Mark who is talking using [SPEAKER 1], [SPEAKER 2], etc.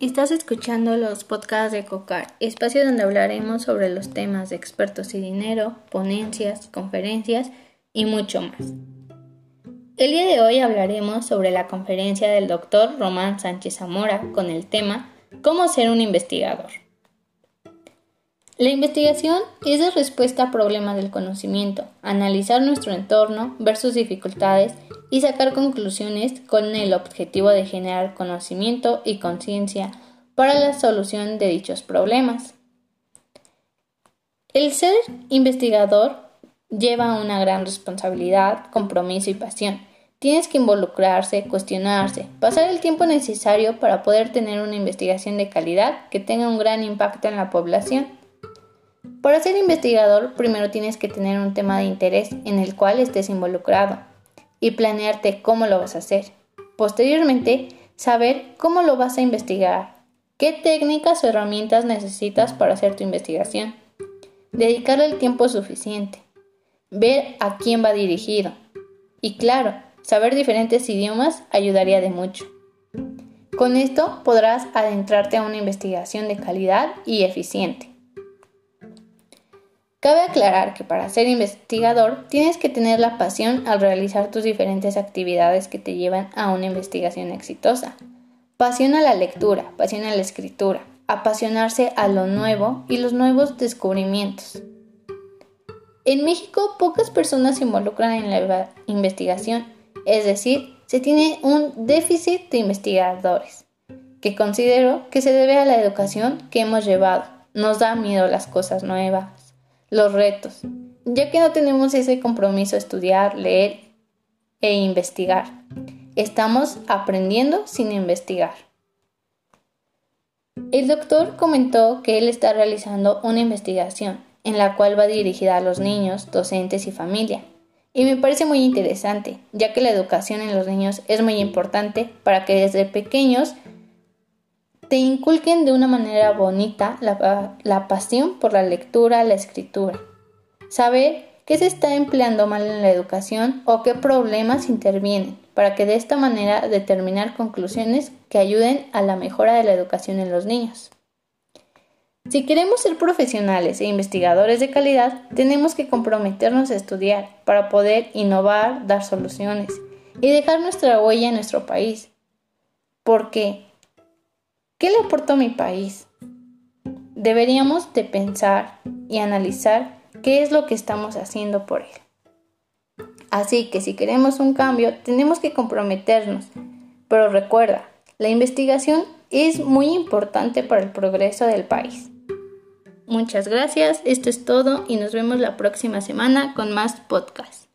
[SPEAKER 1] Estás escuchando los podcasts de COCAR, espacio donde hablaremos sobre los temas de expertos y dinero, ponencias, conferencias y mucho más. El día de hoy hablaremos sobre la conferencia del doctor Román Sánchez Zamora con el tema ¿Cómo ser un investigador? La investigación es de respuesta a problemas del conocimiento, analizar nuestro entorno, ver sus dificultades y sacar conclusiones con el objetivo de generar conocimiento y conciencia para la solución de dichos problemas. El ser investigador lleva una gran responsabilidad, compromiso y pasión. Tienes que involucrarse, cuestionarse, pasar el tiempo necesario para poder tener una investigación de calidad que tenga un gran impacto en la población. Para ser investigador, primero tienes que tener un tema de interés en el cual estés involucrado y planearte cómo lo vas a hacer. Posteriormente, saber cómo lo vas a investigar, qué técnicas o herramientas necesitas para hacer tu investigación. Dedicarle el tiempo suficiente. Ver a quién va dirigido. Y claro, saber diferentes idiomas ayudaría de mucho. Con esto podrás adentrarte a una investigación de calidad y eficiente. Cabe aclarar que para ser investigador tienes que tener la pasión al realizar tus diferentes actividades que te llevan a una investigación exitosa. Pasión a la lectura, pasión a la escritura, apasionarse a lo nuevo y los nuevos descubrimientos. En México pocas personas se involucran en la investigación, es decir, se tiene un déficit de investigadores, que considero que se debe a la educación que hemos llevado. Nos da miedo las cosas nuevas, los retos, ya que no tenemos ese compromiso estudiar, leer e investigar. Estamos aprendiendo sin investigar. El doctor comentó que él está realizando una investigación en la cual va dirigida a los niños, docentes y familia. Y me parece muy interesante, ya que la educación en los niños es muy importante para que desde pequeños te inculquen de una manera bonita la, pasión por la lectura, la escritura. Saber qué se está empleando mal en la educación o qué problemas intervienen, para que de esta manera determinar conclusiones que ayuden a la mejora de la educación en los niños. Si queremos ser profesionales e investigadores de calidad, tenemos que comprometernos a estudiar para poder innovar, dar soluciones y dejar nuestra huella en nuestro país. Porque ¿Qué le aportó a mi país? Deberíamos de pensar y analizar qué es lo que estamos haciendo por él. Así que si queremos un cambio, tenemos que comprometernos. Pero recuerda, la investigación es muy importante para el progreso del país. Muchas gracias, esto es todo y nos vemos la próxima semana con más podcasts.